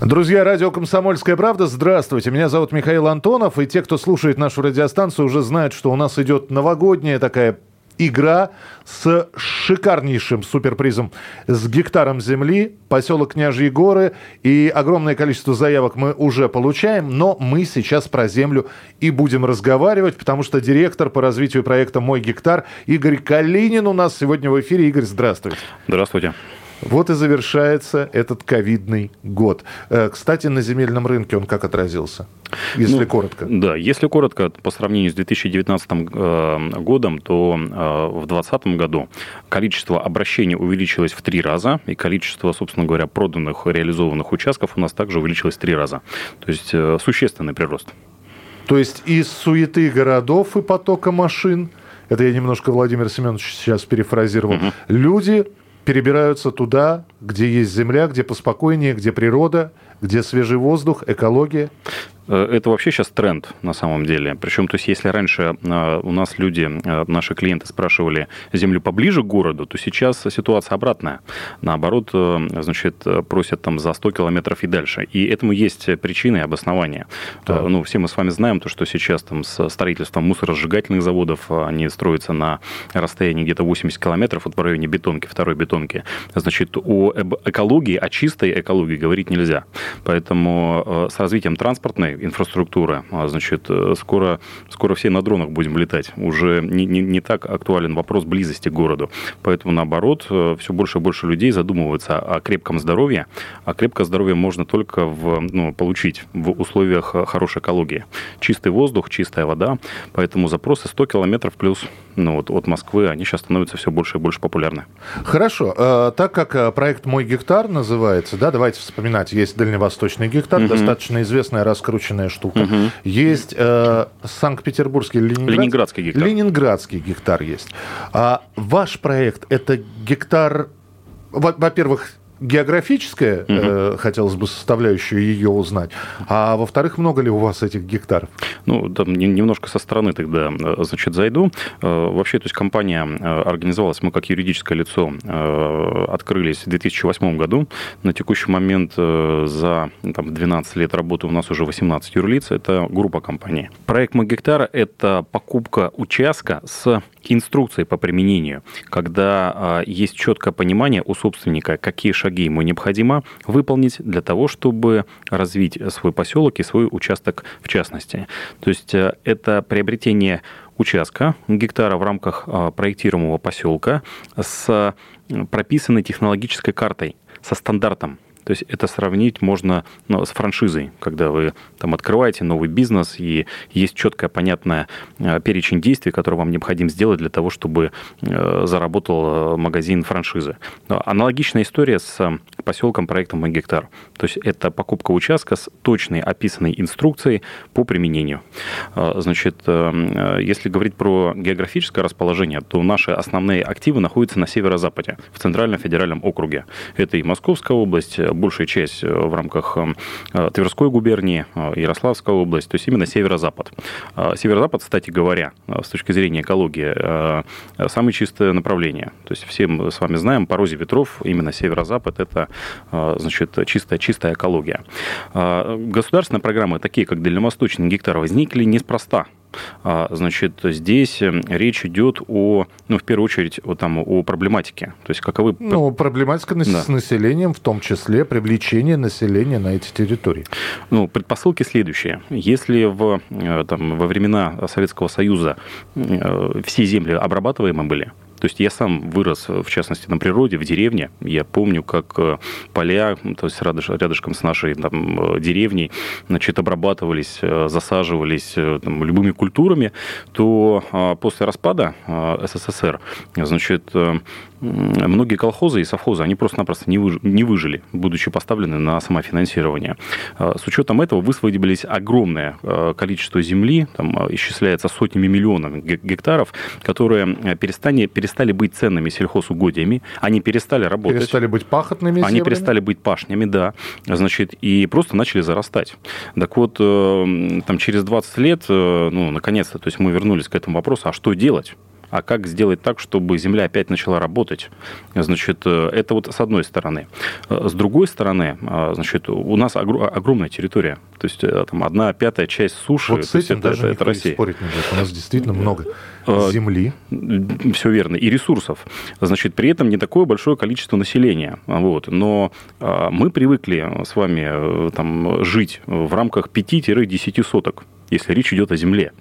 Друзья, радио «Комсомольская правда», здравствуйте. Меня зовут Михаил Антонов, и те, кто слушает нашу радиостанцию, уже знают, что у нас идет новогодняя такая игра с шикарнейшим суперпризом с гектаром земли, поселок Княжьи горы, и огромное количество заявок мы уже получаем, но мы сейчас про землю и будем разговаривать, потому что директор по развитию проекта «Мой гектар» Игорь Калинин у нас сегодня в эфире. Игорь, здравствуйте. Здравствуйте. Вот и завершается этот ковидный год. Э, Кстати, на земельном рынке он как отразился? Если Ну, коротко. Да, если коротко, по сравнению с 2019 э, годом, то э, в 2020 году количество обращений увеличилось в три раза, и количество, собственно говоря, проданных, реализованных участков у нас также увеличилось в три раза. То есть э, существенный прирост. То есть из суеты городов и потока машин, это я немножко Владимир Семенович сейчас перефразировал, люди перебираются туда, где есть земля, где поспокойнее, где природа, где свежий воздух, экология. Э, Это вообще сейчас тренд на самом деле. Причем, то есть, если раньше э, у нас люди, э, наши клиенты спрашивали землю поближе к городу, то сейчас ситуация обратная. Наоборот, значит, просят там за 100 километров и дальше. И этому есть причины и обоснования. Э, Ну, все мы с вами знаем то, что сейчас там с строительством мусоросжигательных заводов они строятся на расстоянии где-то 80 километров, вот в районе бетонки, второй бетонки. Значит, о экологии, о чистой экологии говорить нельзя. Поэтому с развитием транспортной инфраструктуры, а, значит, э, скоро, скоро все на дронах будем летать. Уже не, не, не так актуален вопрос близости к городу. Поэтому, наоборот, все больше и больше людей задумываются о крепком здоровье. А крепкое здоровье можно только в, ну, получить в условиях э, хорошей экологии. Чистый воздух, чистая вода. Поэтому запросы 100 километров плюс ну, вот, от Москвы, они сейчас становятся все больше и больше популярны. Хорошо, э, так как э, проект «Мой гектар» называется, да, давайте вспоминать, есть дальневосточный гектар, достаточно известная раскрученная штука. Есть э, Санкт-Петербургский, Ленинград... Ленинградский гектар. Ленинградский гектар есть. А ваш проект – это гектар, во- во-первых, географическая, э, хотелось бы составляющую ее узнать, а во-вторых, много ли у вас этих гектаров? Ну, там не- немножко со стороны тогда, э, значит, зайду. Э, Вообще, то есть компания э, организовалась, мы как юридическое лицо открылись в 2008 году. На текущий момент за там, 12 лет работы у нас уже 18 юрлиц. Это группа компаний. Проект «Мой гектар» – это покупка участка с инструкцией по применению, когда э, есть четкое понимание у собственника, какие шаги ему необходимо выполнить для того, чтобы развить свой поселок и свой участок в частности. То есть э, это приобретение участка гектара в рамках э, проектируемого поселка с прописанной технологической картой, со стандартом. То есть это сравнить можно ну, с франшизой, когда вы там открываете новый бизнес и есть четкая, понятная э, перечень действий, которые вам необходимо сделать для того, чтобы э, заработал э, магазин франшизы. Аналогичная история с поселком проектом «Мой гектар». То есть это покупка участка с точной описанной инструкцией по применению. Значит, если говорить про географическое расположение, то наши основные активы находятся на северо-западе, в Центральном федеральном округе. Это и Московская область, большая часть э, в рамках э, Тверской губернии, э, Ярославская область, то есть именно северо-запад. Северо-запад, кстати говоря, с точки зрения экологии, самое чистое направление. То есть все мы с вами знаем, по розе ветров именно северо-запад – это значит, чистая, чистая экология. Государственные программы, такие как дальневосточный гектар, возникли неспроста. А, Значит, здесь э, речь идет о, ну, в первую очередь, о, там, о проблематике. То есть, каковы... Ну, проблематика Да. с населением, в том числе привлечение населения на эти территории. Ну, предпосылки следующие. Если в, э, там, во времена Советского Союза э, все земли обрабатываемы были, То есть я сам вырос, в частности, на природе, в деревне. Я помню, как э, поля, то есть рядышком с нашей там, э, деревней, значит, обрабатывались, э, засаживались там, любыми культурами, то а, после распада СССР, значит, многие колхозы и совхозы, они просто-напросто не, не выжили, будучи поставлены на самофинансирование. С учетом этого высвободились огромное количество земли, там исчисляется сотнями миллионов гектаров, которые перестали, перестали быть ценными сельхозугодиями, они перестали работать. Перестали быть пахотными Они перестали быть пашнями, да. Значит, и просто начали зарастать. Так вот, э, там через 20 лет, э, ну, наконец-то, то есть мы вернулись к этому вопросу, а что делать? А как сделать так, чтобы Земля опять начала работать. Значит, э, это вот с одной стороны. С другой стороны, значит, у нас огромная территория. То есть там одна пятая часть суши. Вот с этим это, даже это, это Россия. спорить нельзя. У нас действительно много земли. Все верно. И ресурсов. Значит, при этом не такое большое количество населения. Вот. Но мы привыкли с вами там, жить в рамках 5-10 соток если речь идет о земле.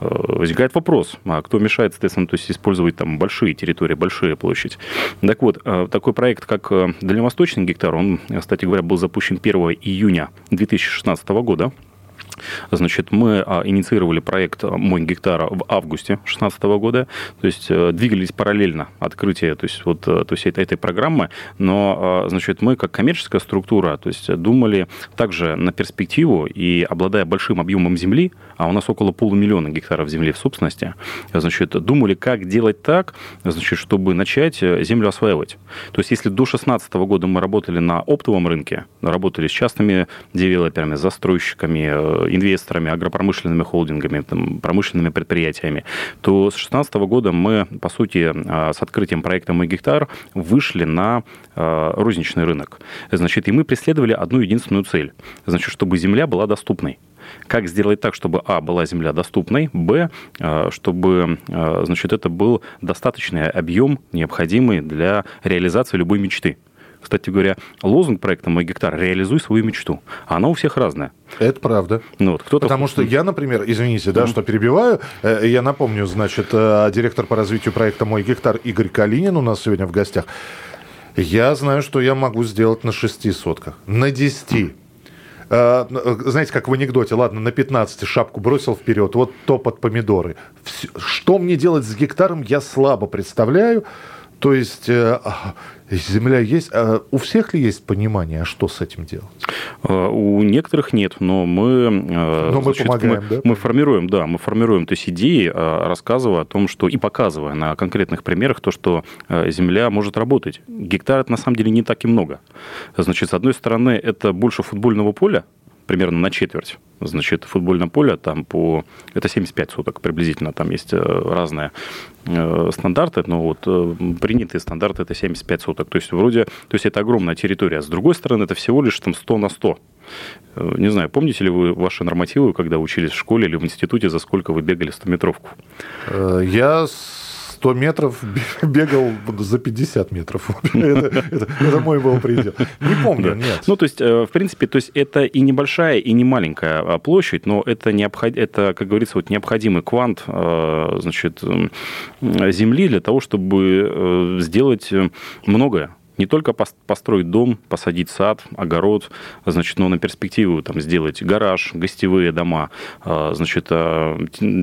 Э, возникает вопрос, а кто мешает, соответственно, то есть использовать там большие территории, большие площадь. Так вот, э, такой проект, как э, Дальневосточный гектар, он, кстати говоря, был запущен 1 июня 2016 года. Значит, мы а, инициировали проект «Мой гектар» в августе 2016 года, то есть э, двигались параллельно открытие то есть, вот, э, то есть этой, этой программы, но, а, значит, мы как коммерческая структура, то есть думали также на перспективу и обладая большим объемом земли, а у нас около полумиллиона гектаров земли в собственности, значит, думали, как делать так, значит, чтобы начать э, землю осваивать. То есть если до 2016 года мы работали на оптовом рынке, работали с частными девелоперами, застройщиками, инвесторами, агропромышленными холдингами, там, промышленными предприятиями, то с 2016 года мы, по сути, а, с открытием проекта «Мой гектар» вышли на а, розничный рынок. Значит, и мы преследовали одну единственную цель, значит, чтобы земля была доступной. Как сделать так, чтобы, а, была земля доступной, б, а, чтобы, значит, это был достаточный объем, необходимый для реализации любой мечты. Кстати говоря, лозунг проекта «Мой гектар» – реализуй свою мечту. Она у всех разная. Это правда. Ну, вот, кто-то... Потому что я, например, извините, да, mm-hmm. что перебиваю, э, я напомню, значит, э, директор по развитию проекта «Мой гектар» Игорь Калинин у нас сегодня в гостях. Я знаю, что я могу сделать на шести сотках, на десяти. Э, знаете, как в анекдоте, ладно, на 15 шапку бросил вперед, вот топот помидоры. Что мне делать с гектаром, я слабо представляю. То есть земля есть. А у всех ли есть понимание, а что с этим делать? А, у некоторых нет, но мы... Но значит, мы помогаем, мы, да? Мы формируем, да, мы формируем то есть идеи, рассказывая о том, что и показывая на конкретных примерах то, что земля может работать. Гектар это на самом деле не так и много. Значит, с одной стороны, это больше футбольного поля, примерно на четверть. Значит, футбольное поле там по... Это 75 суток приблизительно. Там есть э, разные э, стандарты, но вот э, принятые стандарты это 75 суток. То есть вроде... То есть это огромная территория. С другой стороны, это всего лишь там 100 на 100. Не знаю, помните ли вы ваши нормативы, когда учились в школе или в институте, за сколько вы бегали 100-метровку? Я 100 метров бегал за 50 метров. это, мой был предел. Не помню, нет. Ну, то есть, э, в принципе, то есть это и небольшая, и не маленькая а, площадь, но это, необход... это как говорится, вот необходимый квант э, значит, земли для того, чтобы э, сделать многое не только построить дом, посадить сад, огород, значит, но на перспективу там сделать гараж, гостевые дома, а, значит, а,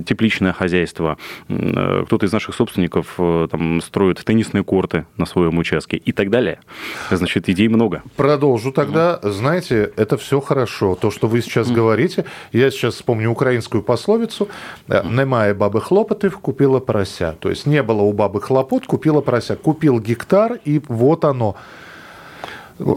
тепличное хозяйство. Э, кто-то из наших собственников э, там строит теннисные корты на своем участке и так далее. Значит, идей много. Продолжу тогда. Mm. Знаете, это все хорошо. То, что вы сейчас mm. говорите, я сейчас вспомню украинскую пословицу «Немає бабы хлопотів, купила порося». То есть не было у бабы хлопот, купила порося. Купил гектар, и вот оно оно.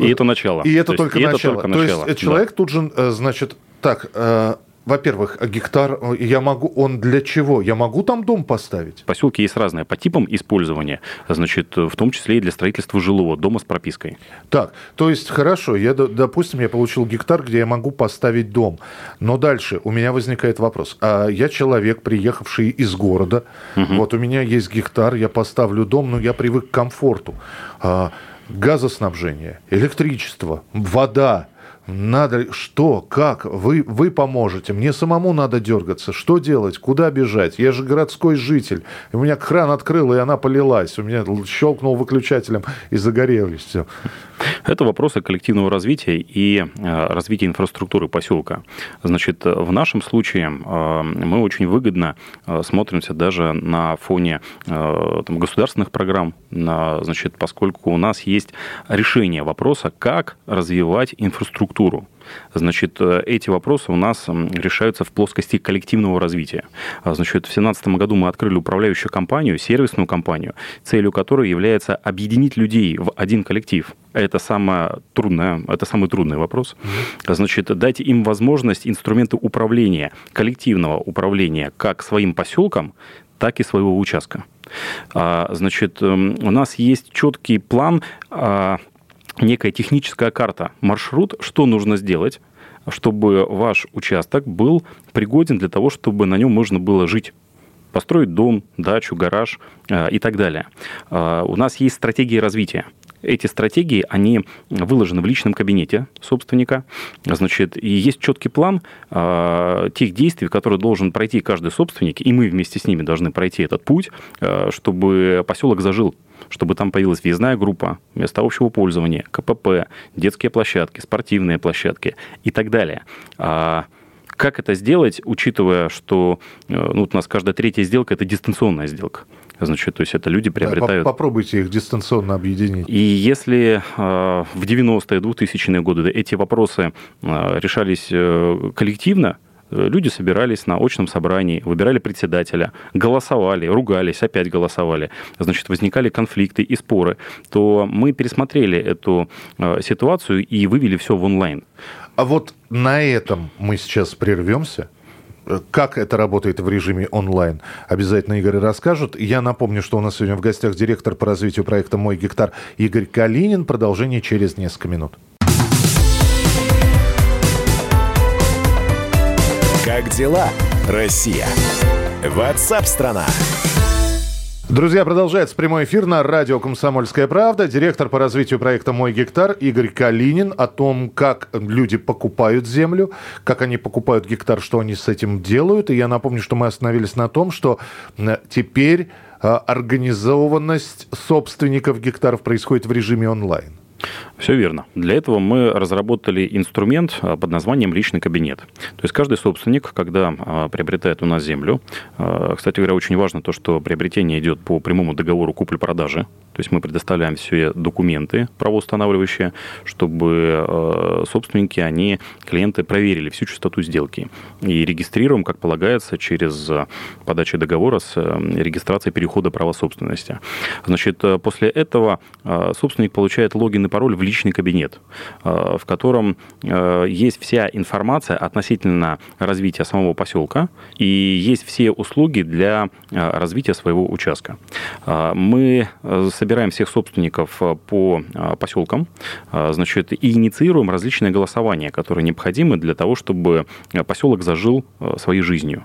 И это начало. И это, только, и начало. это только начало. То есть человек да. тут же, э, значит, так, э, во-первых, гектар, э, я могу, он для чего? Я могу там дом поставить? Поселки есть разные по типам использования, значит, в том числе и для строительства жилого дома с пропиской. Так, то есть, хорошо, я, допустим, я получил гектар, где я могу поставить дом, но дальше у меня возникает вопрос. А я человек, приехавший из города, угу. вот у меня есть гектар, я поставлю дом, но я привык к комфорту. Газоснабжение, электричество, вода, надо, что, как, вы, вы поможете, мне самому надо дергаться, что делать, куда бежать, я же городской житель, у меня кран открыл, и она полилась, у меня щелкнул выключателем, и загорелись все. Это вопросы коллективного развития и э, развития инфраструктуры поселка. Значит, в нашем случае э, мы очень выгодно э, смотримся даже на фоне там, государственных программ, на, значит, поскольку у нас есть решение вопроса, как развивать инфраструктуру. Значит, эти вопросы у нас решаются в плоскости коллективного развития. А, значит, в 2017 году мы открыли управляющую компанию, сервисную компанию, целью которой является объединить людей в один коллектив. Это самое трудное, это самый трудный вопрос. Значит, дайте им возможность инструменты управления, коллективного управления как своим поселком, так и своего участка. А, значит, у нас есть четкий план а, некая техническая карта, маршрут, что нужно сделать, чтобы ваш участок был пригоден для того, чтобы на нем можно было жить построить дом, дачу, гараж э, и так далее. Э, у нас есть стратегии развития. Эти стратегии, они выложены в личном кабинете собственника. Значит, и есть четкий план э, тех действий, которые должен пройти каждый собственник, и мы вместе с ними должны пройти этот путь, э, чтобы поселок зажил чтобы там появилась въездная группа, места общего пользования, КПП, детские площадки, спортивные площадки и так далее. А как это сделать, учитывая, что э, ну, у нас каждая третья сделка – это дистанционная сделка? Значит, то есть это люди приобретают... Попробуйте их дистанционно объединить. И если э, в 90-е, 2000-е годы эти вопросы э, решались коллективно, люди собирались на очном собрании, выбирали председателя, голосовали, ругались, опять голосовали, значит, возникали конфликты и споры, то мы пересмотрели эту э, ситуацию и вывели все в онлайн. А вот на этом мы сейчас прервемся. Как это работает в режиме онлайн, обязательно Игорь расскажут. Я напомню, что у нас сегодня в гостях директор по развитию проекта «Мой гектар» Игорь Калинин. Продолжение через несколько минут. Как дела, Россия? Ватсап-страна! Друзья, продолжается прямой эфир на радио «Комсомольская правда». Директор по развитию проекта «Мой гектар» Игорь Калинин о том, как люди покупают землю, как они покупают гектар, что они с этим делают. И я напомню, что мы остановились на том, что теперь а, организованность собственников гектаров происходит в режиме онлайн. Все верно. Для этого мы разработали инструмент а, под названием «Личный кабинет». То есть каждый собственник, когда а, приобретает у нас землю, а, кстати говоря, очень важно то, что приобретение идет по прямому договору купли-продажи, то есть мы предоставляем все документы правоустанавливающие, чтобы собственники, они, клиенты проверили всю частоту сделки. И регистрируем, как полагается, через подачу договора с регистрацией перехода права собственности. Значит, после этого собственник получает логин и пароль в личный кабинет, э, в котором э, есть вся информация относительно развития самого поселка и есть все услуги для э, развития своего участка. Мы собираем всех собственников по поселкам, значит, и инициируем различные голосования, которые необходимы для того, чтобы поселок зажил своей жизнью.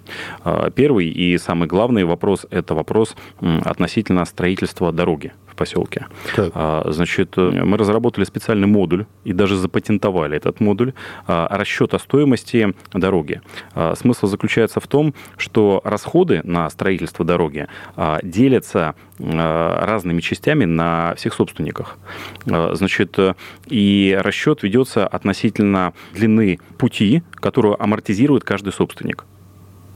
Первый и самый главный вопрос – это вопрос относительно строительства дороги поселке. Так. А, значит, мы разработали специальный модуль и даже запатентовали этот модуль а, расчета стоимости дороги. А, смысл заключается в том, что расходы на строительство дороги делятся разными частями на всех собственниках. Значит, и расчет ведется относительно длины пути, которую амортизирует каждый собственник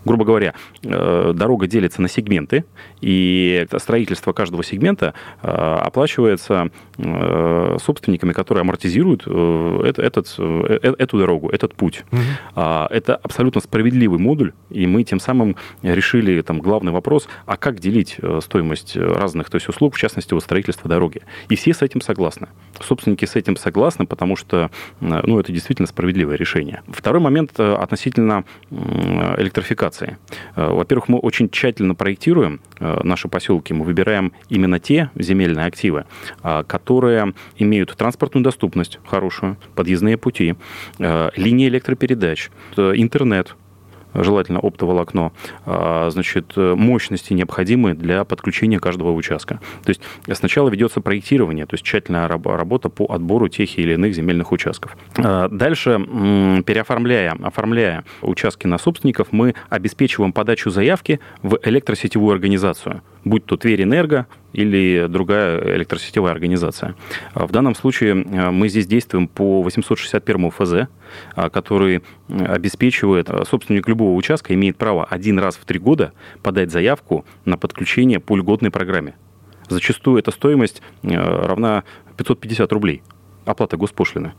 грубо говоря, э, дорога делится на сегменты, и строительство каждого сегмента э, оплачивается э, собственниками, которые амортизируют этот, эту дорогу, этот путь. Угу. Это абсолютно справедливый модуль, и мы тем самым решили там главный вопрос, а как делить стоимость разных то есть услуг, в частности, вот строительства дороги. И все с этим согласны. Собственники с этим согласны, потому что ну, это действительно справедливое решение. Второй момент относительно электрификации локации. Э, во-первых, мы очень тщательно проектируем э, наши поселки. Мы выбираем именно те земельные активы, э, которые имеют транспортную доступность хорошую, подъездные пути, линии электропередач, интернет, желательно оптоволокно, а, значит, мощности необходимые для подключения каждого участка. То есть сначала ведется проектирование, то есть тщательная работа по отбору тех или иных земельных участков. А, дальше, переоформляя, оформляя участки на собственников, мы обеспечиваем подачу заявки в электросетевую организацию, будь то Тверь Энерго, или другая электросетевая организация. В данном случае мы здесь действуем по 861 ФЗ, который обеспечивает, собственник любого участка имеет право один раз в три года подать заявку на подключение по льготной программе. Зачастую эта стоимость равна 550 рублей оплата госпошлины.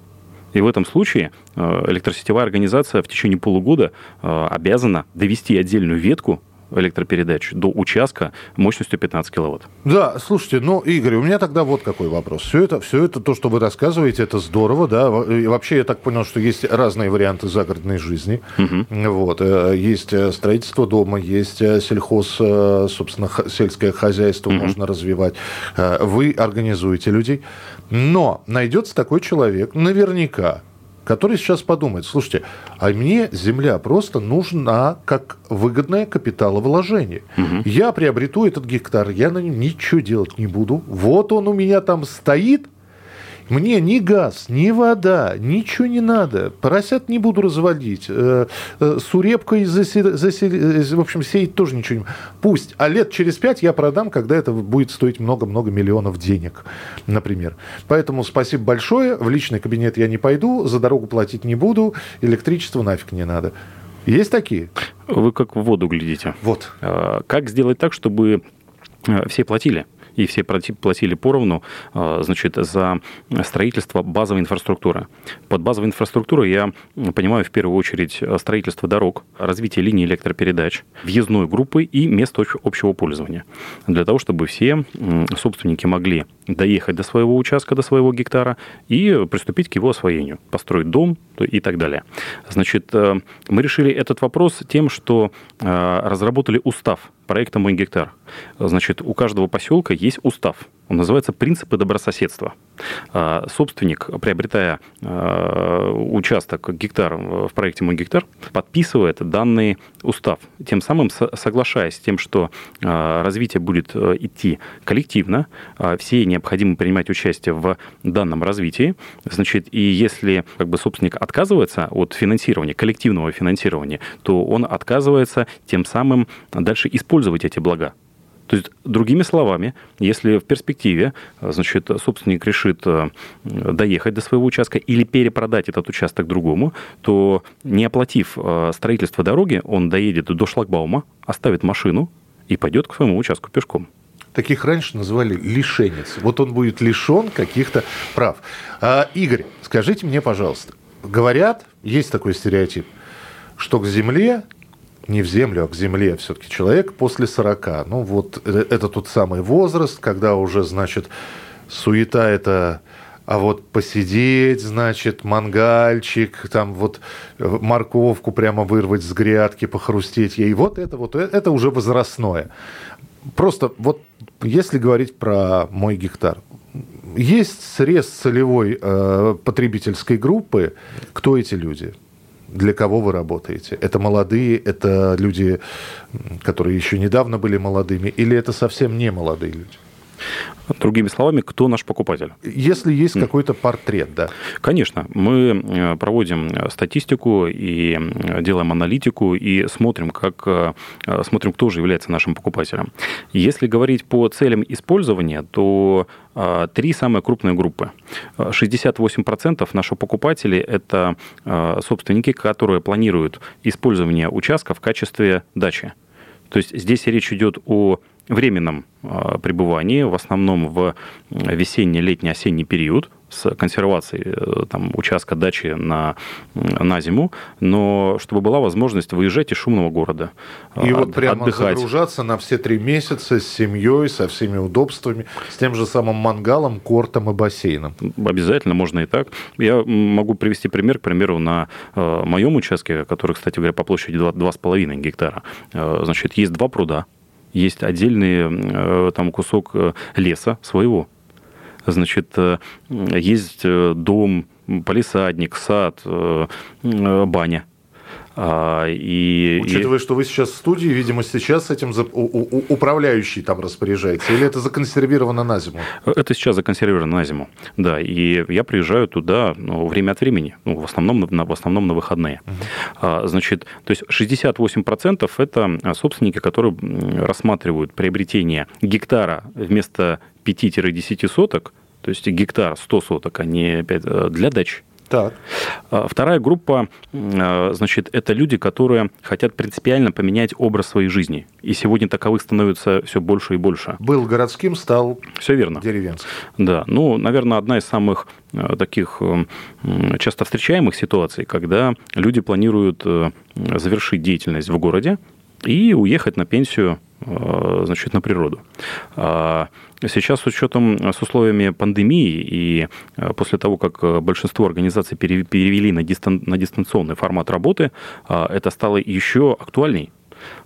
И в этом случае электросетевая организация в течение полугода обязана довести отдельную ветку электропередач до участка мощностью 15 киловатт. Да, слушайте, ну, Игорь, у меня тогда вот какой вопрос. Все это, все это, то, что вы рассказываете, это здорово, да. И вообще, я так понял, что есть разные варианты загородной жизни. Угу. Вот. Э, есть э, строительство дома, есть э, сельхоз, собственно, сельское хозяйство угу. можно развивать. Вы организуете людей. Но найдется такой человек, наверняка, который сейчас подумает, слушайте, а мне земля просто нужна как выгодное капиталовложение. Угу. Я приобрету этот гектар, я на нем ничего делать не буду. Вот он у меня там стоит, мне ни газ, ни вода, ничего не надо. Поросят не буду разводить. Э, э, с урепкой, засел, засел, в общем, сеять тоже ничего не... Пусть. А лет через пять я продам, когда это будет стоить много-много миллионов денег, например. Поэтому спасибо большое. В личный кабинет я не пойду, за дорогу платить не буду, электричество нафиг не надо. Есть такие? Вы как в воду глядите. Вот. А, как сделать так, чтобы э, все платили? И все платили поровну, а, значит, за строительство базовой инфраструктуры. Под базовой инфраструктурой я понимаю в первую очередь строительство дорог, развитие линий электропередач, въездной группы и мест общего пользования. Для того, чтобы все собственники могли доехать до своего участка, до своего гектара и приступить к его освоению, построить дом и так далее. Значит, э, мы решили этот вопрос тем, что э, разработали устав проекта «Мой гектар». Значит, у каждого поселка есть устав. Он называется «Принципы добрососедства». А, собственник, приобретая а, участок, гектар в проекте «Мой гектар», подписывает данный устав, тем самым соглашаясь с тем, что а, развитие будет э, идти коллективно, все необходимо принимать участие в данном развитии. Значит, и если как бы, собственник отказывается от финансирования, коллективного финансирования, то он отказывается тем самым дальше использовать эти блага. То есть, другими словами, если в перспективе, значит, собственник решит э, доехать до своего участка или перепродать этот участок другому, то не оплатив э, строительство дороги, он доедет до шлагбаума, оставит машину и пойдет к своему участку пешком. Таких раньше называли лишенец. Вот он будет лишен каких-то прав. А, Игорь, скажите мне, пожалуйста, говорят, есть такой стереотип, что к земле не в землю, а к земле все-таки человек после 40. Ну, вот э, это тот самый возраст, когда уже, значит, суета это а вот посидеть, значит, мангальчик, там вот э, морковку прямо вырвать с грядки, похрустеть ей. Вот это вот, э, это уже возрастное. Просто вот если говорить про мой гектар, есть срез целевой э, потребительской группы. Кто эти люди? Для кого вы работаете? Это молодые, это люди, которые еще недавно были молодыми, или это совсем не молодые люди? Другими словами, кто наш покупатель? Если есть какой-то портрет, да. Конечно. Мы э, проводим статистику и делаем аналитику и смотрим, как, э, смотрим, кто же является нашим покупателем. Если говорить по целям использования, то э, три самые крупные группы. 68% наших покупателей – это собственники, которые планируют использование участка в качестве дачи. То есть здесь речь идет о временном а, пребывании, в основном в весенний, летний, осенний период, с консервацией э, там, участка дачи на, на зиму, но чтобы была возможность выезжать из шумного города, И от, вот прямо отдыхать. загружаться на все три месяца с семьей, со всеми удобствами, с тем же самым мангалом, кортом и бассейном. Обязательно, можно и так. Я могу привести пример, к примеру, на э, моем участке, который, кстати говоря, по площади 2,5 гектара. Э, значит, есть два пруда, есть отдельный э, там кусок э, леса своего. Значит, э, есть дом, полисадник, сад, баня. А, и, Учитывая, и... что вы сейчас в студии, видимо, сейчас этим за... у, у, управляющий там распоряжается, или это законсервировано на зиму? Это сейчас законсервировано на зиму, да. И я приезжаю туда ну, время от времени, ну, в, основном, на, в основном на выходные. Угу. А, значит, то есть 68% это собственники, которые рассматривают приобретение гектара вместо 5-10 соток, то есть гектар 100 соток, а не 5, э, для дач. Так. А, вторая группа, э, значит, это люди, которые хотят принципиально поменять образ своей жизни. И сегодня таковых становится все больше и больше. Был городским, стал все верно. деревенским. Да, ну, наверное, одна из самых э, таких часто встречаемых ситуаций, когда люди планируют завершить деятельность в городе и уехать на пенсию значит, на природу. А, Сейчас с учетом, э, с условиями пандемии и э, после того, как э, большинство организаций перевели на, дистан, на дистанционный формат работы, это стало еще актуальней.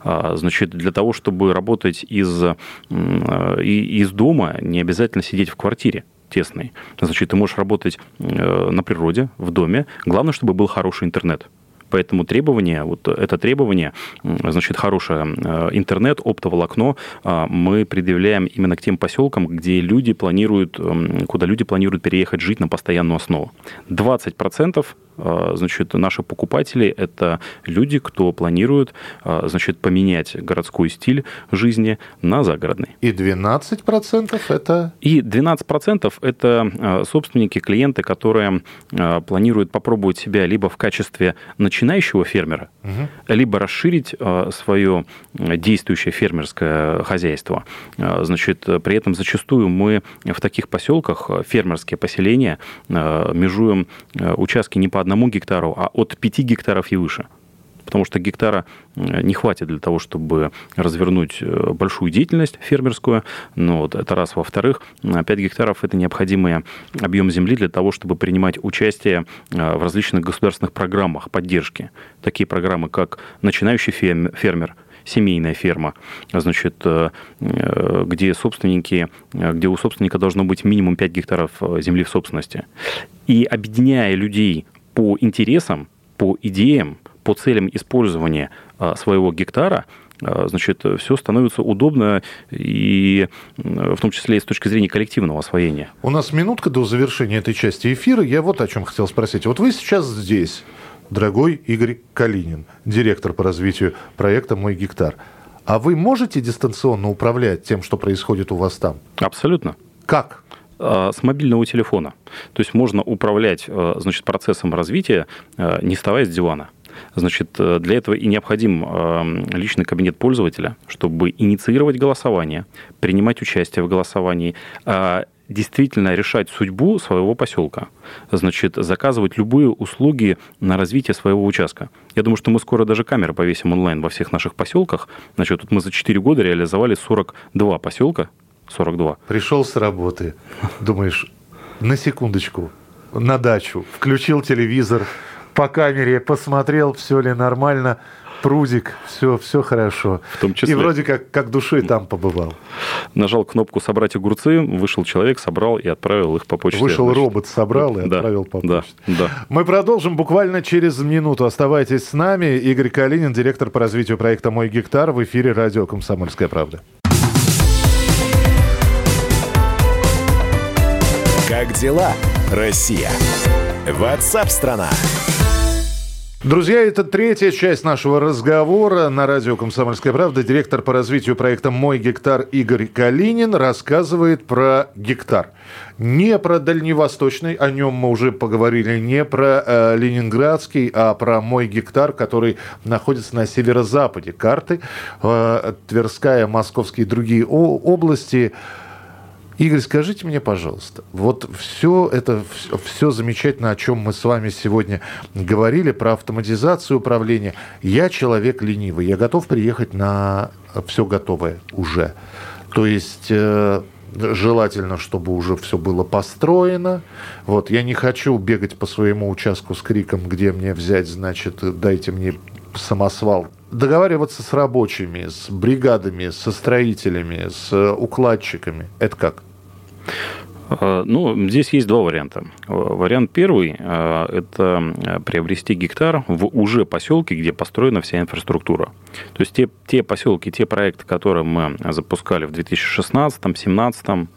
Значит, для того, чтобы работать из, из дома, не обязательно сидеть в квартире тесной. Значит, ты можешь работать на природе, в доме. Главное, чтобы был хороший интернет. Поэтому требование, вот это требование, значит, хорошее э, интернет, оптоволокно э, мы предъявляем именно к тем поселкам, где люди планируют, куда люди планируют переехать жить на постоянную основу. 20% а, значит, наши покупатели – это люди, кто планирует, а, значит, поменять городской стиль жизни на загородный. И 12% это? И 12% это а, собственники, клиенты, которые планируют попробовать себя либо в качестве начинающего фермера, угу. либо расширить свое действующее фермерское хозяйство. Значит, при этом зачастую мы в таких поселках, фермерские поселения, межуем участки не по одному гектару, а от 5 гектаров и выше. Потому что гектара э, не хватит для того, чтобы развернуть э, большую деятельность фермерскую. Но вот это раз. Во-вторых, 5 гектаров – это необходимый объем земли для того, чтобы принимать участие э, в различных государственных программах поддержки. Такие программы, как «Начинающий фермер», семейная ферма, значит, где собственники, где у собственника должно быть минимум 5 гектаров земли в собственности. И объединяя людей по интересам, по идеям, по целям использования а, своего гектара, а, значит, все становится удобно, и в том числе и с точки зрения коллективного освоения. У нас минутка до завершения этой части эфира. Я вот о чем хотел спросить. Вот вы сейчас здесь, дорогой Игорь Калинин, директор по развитию проекта «Мой гектар». А вы можете дистанционно управлять тем, что происходит у вас там? Абсолютно. Как? А, с мобильного телефона. То есть можно управлять а, значит, процессом развития, а, не вставая с дивана. Значит, э, для этого и необходим личный кабинет пользователя, чтобы инициировать голосование, принимать участие в голосовании, действительно решать судьбу своего поселка. Значит, заказывать любые услуги на развитие своего участка. Я думаю, что мы скоро даже камеры повесим онлайн во всех наших поселках. Значит, тут мы за 4 года реализовали 42 поселка 42. Пришел с работы, думаешь, на секундочку, на дачу, включил телевизор, по камере посмотрел, все ли нормально, прудик, все, все хорошо. В том числе. И вроде как, как душой там побывал. Нажал кнопку «Собрать огурцы», вышел человек, собрал и отправил их по почте. Вышел значит. робот, собрал и да, отправил по почте. Да, да. Мы продолжим буквально через минуту. Оставайтесь с нами. Игорь Калинин, директор по развитию проекта «Мой гектар» в эфире радио «Комсомольская правда». Как дела, Россия? Ватсап-страна! Друзья, это третья часть нашего разговора на радио «Комсомольская правда». Директор по развитию проекта «Мой гектар» Игорь Калинин рассказывает про гектар. Не про дальневосточный, о нем мы уже поговорили, не про э, ленинградский, а про «Мой гектар», который находится на северо-западе карты. Э, Тверская, Московские и другие области – Игорь, скажите мне, пожалуйста, вот все это, все замечательно, о чем мы с вами сегодня говорили, про автоматизацию управления. Я человек ленивый, я готов приехать на все готовое уже. То есть... Э, желательно, чтобы уже все было построено. Вот, я не хочу бегать по своему участку с криком, где мне взять, значит, дайте мне самосвал. Договариваться с рабочими, с бригадами, со строителями, с укладчиками. Это как? Ну, здесь есть два варианта. Вариант первый – это приобрести гектар в уже поселке, где построена вся инфраструктура. То есть те, те поселки, те проекты, которые мы запускали в 2016, 2017,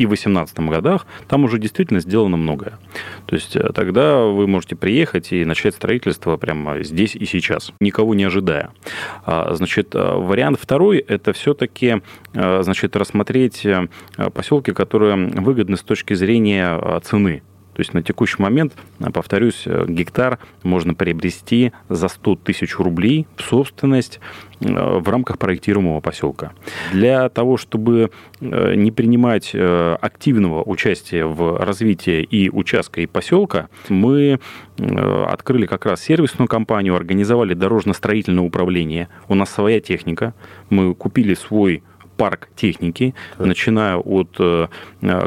и 2018 годах, там уже действительно сделано многое. То есть э, тогда вы можете приехать и начать строительство прямо здесь и сейчас, никого не ожидая. А, значит, э, вариант второй – это все-таки э, значит, рассмотреть поселки, которые выгодны с точки зрения цены. То есть на текущий момент, повторюсь, гектар можно приобрести за 100 тысяч рублей в собственность э, в рамках проектируемого поселка. Для того, чтобы э, не принимать э, активного участия в развитии и участка, и поселка, мы открыли как раз сервисную компанию, организовали дорожно-строительное управление. У нас своя техника. Мы купили свой парк техники, так. начиная от э,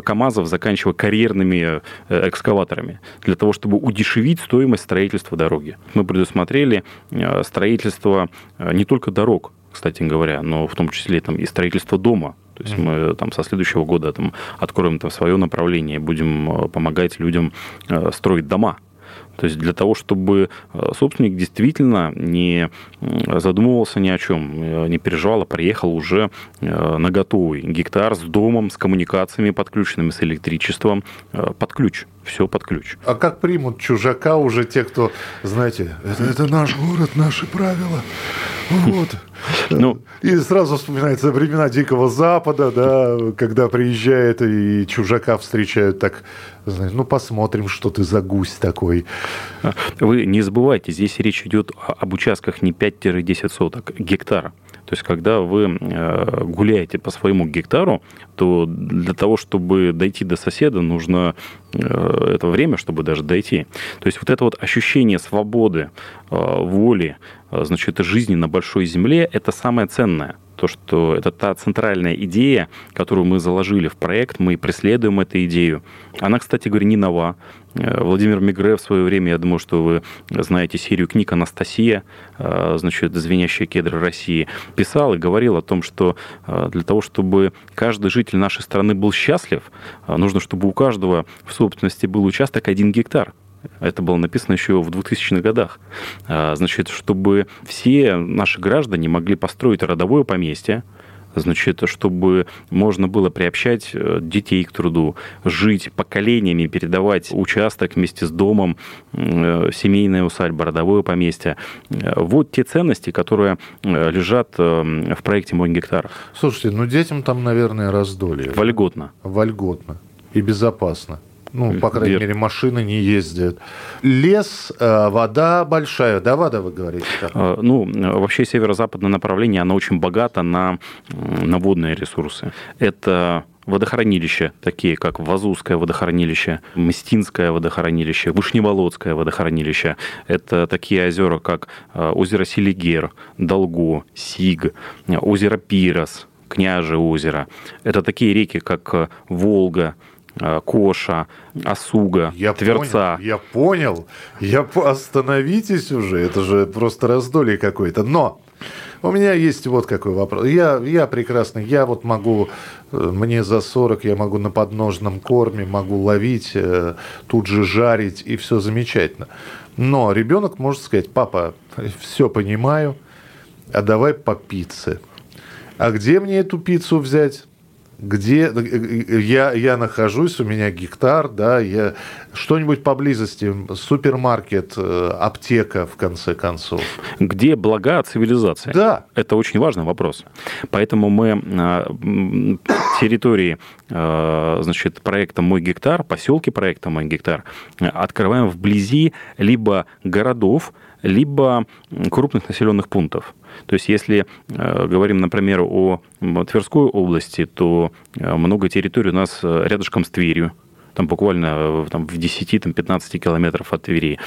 КАМАЗов, заканчивая карьерными э, экскаваторами, для того, чтобы удешевить стоимость строительства дороги. Мы предусмотрели э, строительство не только дорог, кстати говоря, но в том числе там, и строительство дома. То есть мы там со следующего года там, откроем там свое направление, будем помогать людям строить дома. То есть для того, чтобы э, собственник действительно не задумывался ни о чем, э, не переживал, а приехал уже э, на готовый гектар с домом, с коммуникациями подключенными, с электричеством под ключ. Все под ключ. А как примут чужака уже те, кто, знаете, это, это наш город, наши правила. Вот. Ну, и сразу вспоминается времена Дикого Запада, да, когда приезжает и чужака встречают так, знаешь, ну посмотрим, что ты за гусь такой. Вы не забывайте, здесь речь идет об участках не 5-10 соток, гектара. То есть, когда вы э, гуляете по своему гектару, то для того, чтобы дойти до соседа, нужно э, это время, чтобы даже дойти. То есть, вот это вот ощущение свободы, э, воли, значит, жизни на большой земле, это самое ценное то, что это та центральная идея, которую мы заложили в проект, мы преследуем эту идею. Она, кстати говоря, не нова. Э, Владимир Мигре в свое время, я думаю, что вы знаете серию книг «Анастасия», э, значит, «Звенящие кедры России», писал и говорил о том, что э, для того, чтобы каждый житель нашей страны был счастлив, нужно, чтобы у каждого в собственности был участок один гектар. Это было написано еще в 2000-х годах. Значит, чтобы все наши граждане могли построить родовое поместье, значит, чтобы можно было приобщать э, детей к труду, жить поколениями, передавать участок вместе с домом, э, семейная усадьба, родовое поместье. Э, вот те ценности, которые лежат в проекте «Мой гектар». Слушайте, ну детям там, наверное, раздолье. Вольготно. Вольготно. И безопасно. Ну, по крайней Вер... мере, машины не ездят. Лес, э, вода большая, да, вода, вы говорите? Э, ну, вообще северо-западное направление, оно очень богато на, на водные ресурсы. Это водохранилища, такие как Вазузское водохранилище, Мстинское водохранилище, Вышневолодское водохранилище. Это такие озера, как э, озеро Селигер, Долго, Сиг, озеро Пирос, Княже озеро. Это такие реки, как Волга, Э, Коша, Осуга, я Тверца. Понял, я понял. Я остановитесь уже. Это же просто раздолье какое-то. Но у меня есть вот какой вопрос. Я, я прекрасный. Я вот могу, э, мне за 40, я могу на подножном корме, могу ловить, э, тут же жарить, и все замечательно. Но ребенок может сказать, папа, все понимаю, а давай по пицце. А где мне эту пиццу взять? Где э, э, я, я нахожусь, у меня гектар, да, я что-нибудь поблизости, супермаркет, э, аптека, в конце концов. Где блага цивилизации? Да. Это очень важный вопрос. Поэтому мы территории значит, проекта «Мой гектар», поселки проекта «Мой гектар» открываем вблизи либо городов, либо крупных населенных пунктов. То есть, если э, говорим, например, о Тверской области, то э, много территорий у нас э, рядышком с Тверью, там буквально там, в 10-15 километров от Твери.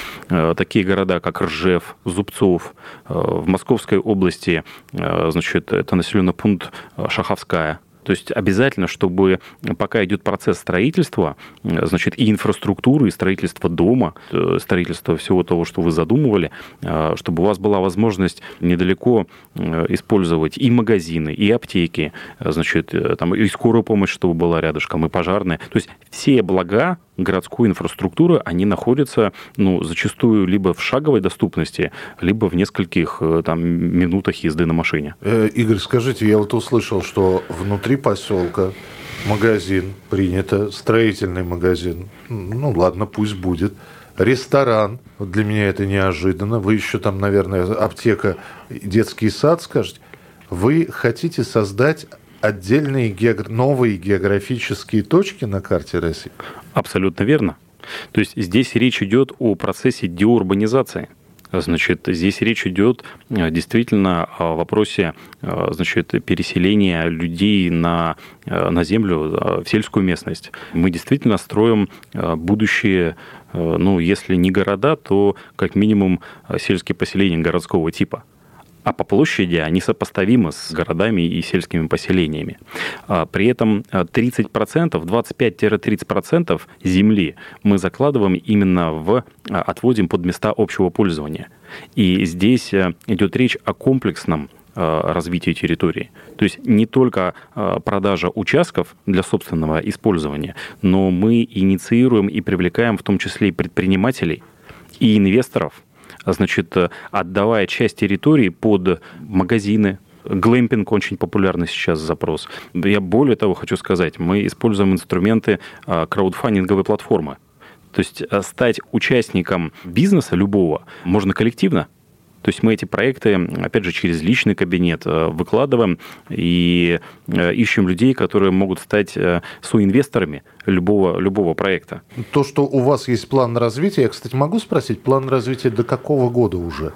Такие города, как Ржев, Зубцов. В Московской области, значит, это населенный пункт Шаховская, То есть обязательно, чтобы пока идет процесс строительства, значит, и инфраструктуры, и строительства дома, э, строительства всего того, что вы задумывали, э, чтобы у вас была возможность недалеко э, использовать и магазины, и аптеки, значит, там, и скорую помощь, чтобы была рядышком, и пожарная. То есть все блага городской инфраструктуры, они находятся, ну, зачастую либо в шаговой доступности, либо в нескольких там, минутах езды на машине. Игорь, скажите, я вот услышал, что внутри поселка магазин принято, строительный магазин, ну ладно, пусть будет, ресторан, для меня это неожиданно, вы еще там, наверное, аптека, детский сад скажете, вы хотите создать отдельные географ... новые географические точки на карте России? Абсолютно верно. То есть здесь речь идет о процессе деурбанизации. Значит, здесь речь идет э, действительно о вопросе э, значит, переселения людей на, э, на землю, в сельскую местность. Мы действительно строим будущее, ну, если не города, то как минимум сельские поселения городского типа а по площади они сопоставимы с городами и сельскими поселениями. А при этом 30%, 25-30% земли мы закладываем именно в, а, отводим под места общего пользования. И здесь идет речь о комплексном развитии территории. То есть не только продажа участков для собственного использования, но мы инициируем и привлекаем в том числе и предпринимателей, и инвесторов, значит, отдавая часть территории под магазины, Глэмпинг очень популярный сейчас запрос. Я более того хочу сказать, мы используем инструменты а, краудфандинговой платформы. То есть а, стать участником бизнеса любого можно коллективно. То есть мы эти проекты, опять же, через личный кабинет э, выкладываем и э, ищем людей, которые могут стать э, соинвесторами любого, любого проекта. То, что у вас есть план развития, я, кстати, могу спросить, план развития до какого года уже?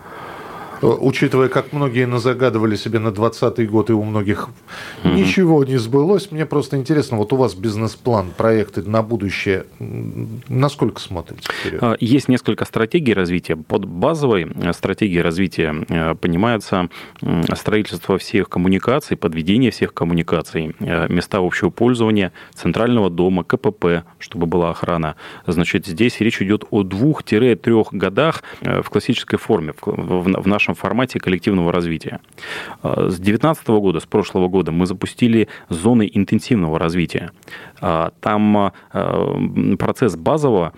Учитывая, как многие назагадывали себе на 2020 год, и у многих mm-hmm. ничего не сбылось, мне просто интересно, вот у вас бизнес-план, проекты на будущее, насколько смотрите вперед? А, есть несколько стратегий развития. Под базовой э, стратегией развития э, понимается строительство всех коммуникаций, подведение всех коммуникаций, э, места общего пользования, центрального дома, КПП, чтобы была охрана. Значит, здесь речь идет о двух-трех годах в классической форме, в нашем нашем формате коллективного развития. А, с 2019 года, с прошлого года, мы запустили зоны интенсивного развития. А, там а, процесс базового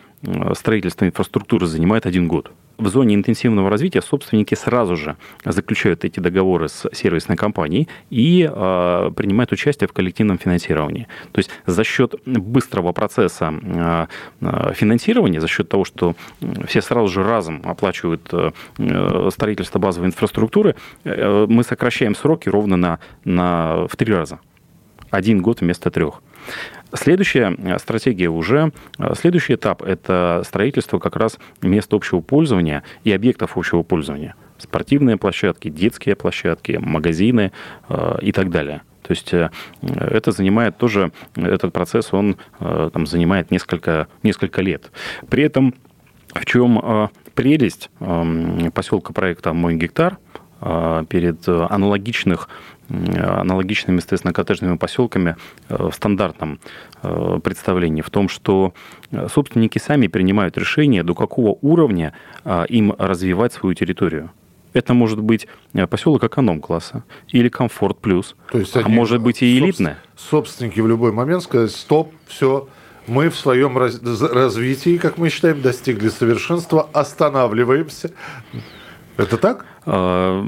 строительства инфраструктуры занимает один год в зоне интенсивного развития собственники сразу же заключают эти договоры с сервисной компанией и э, принимают участие в коллективном финансировании. То есть за счет быстрого процесса э, финансирования, за счет того, что все сразу же разом оплачивают э, строительство базовой инфраструктуры, э, мы сокращаем сроки ровно на, на, в три раза. Один год вместо трех. Следующая э, стратегия уже, э, следующий этап – это строительство как раз мест общего пользования и объектов общего пользования. Спортивные площадки, детские площадки, магазины э, и так далее. То есть это занимает тоже, этот процесс, он там, занимает несколько, несколько лет. При этом в чем прелесть эм, поселка проекта «Мой гектар» перед аналогичных аналогичными, естественно, коттеджными поселками э, в стандартном э, представлении, в том, что э, собственники сами принимают решение, до какого уровня им развивать свою территорию. Это может быть поселок эконом-класса или комфорт плюс, То есть а может быть и элитное. Собственники в любой момент сказать, стоп, все, мы в своем развитии, как мы считаем, достигли совершенства, останавливаемся. Это так? А,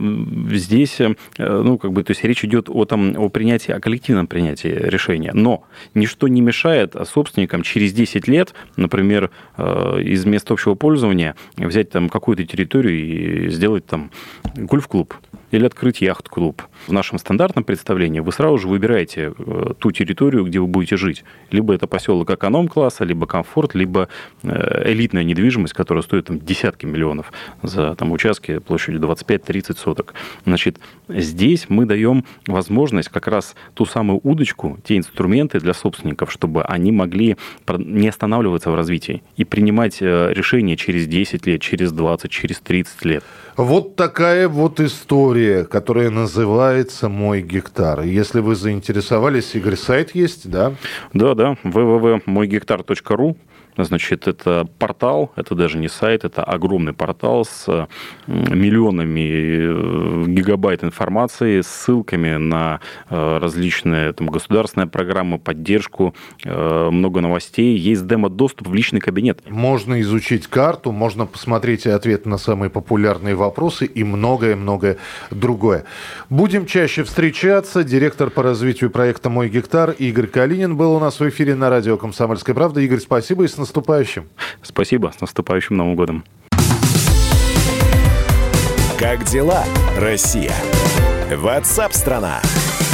здесь, э, ну, как бы, то есть речь идет о, там, о принятии, о коллективном принятии решения. Но ничто не мешает собственникам через 10 лет, например, э, из мест общего пользования взять там какую-то территорию и сделать там гольф-клуб или открыть яхт-клуб. В нашем стандартном представлении вы сразу же выбираете э, ту территорию, где вы будете жить. Либо это поселок эконом-класса, либо комфорт, либо элитная недвижимость, которая стоит там десятки миллионов за там, участки площадью 20 25-30 соток. Значит, здесь мы даем возможность как раз ту самую удочку, те инструменты для собственников, чтобы они могли не останавливаться в развитии и принимать э, решения через 10 лет, через 20, через 30 лет. Вот такая вот история, которая называется «Мой гектар». Если вы заинтересовались, Игорь, сайт есть, да? Да, да, www.moygектар.ru. Значит, это портал, это даже не сайт, это огромный портал с миллионами э, гигабайт информации, с ссылками на э, различные там, государственные программы, поддержку, э, много новостей. Есть демо-доступ в личный кабинет. Можно изучить карту, можно посмотреть ответ на самые популярные вопросы и многое-многое другое. Будем чаще встречаться. Директор по развитию проекта «Мой гектар» Игорь Калинин был у нас в эфире на радио «Комсомольская правда». Игорь, спасибо и с наступающим. Спасибо, с наступающим Новым годом. Как дела, Россия? Ватсап-страна! страна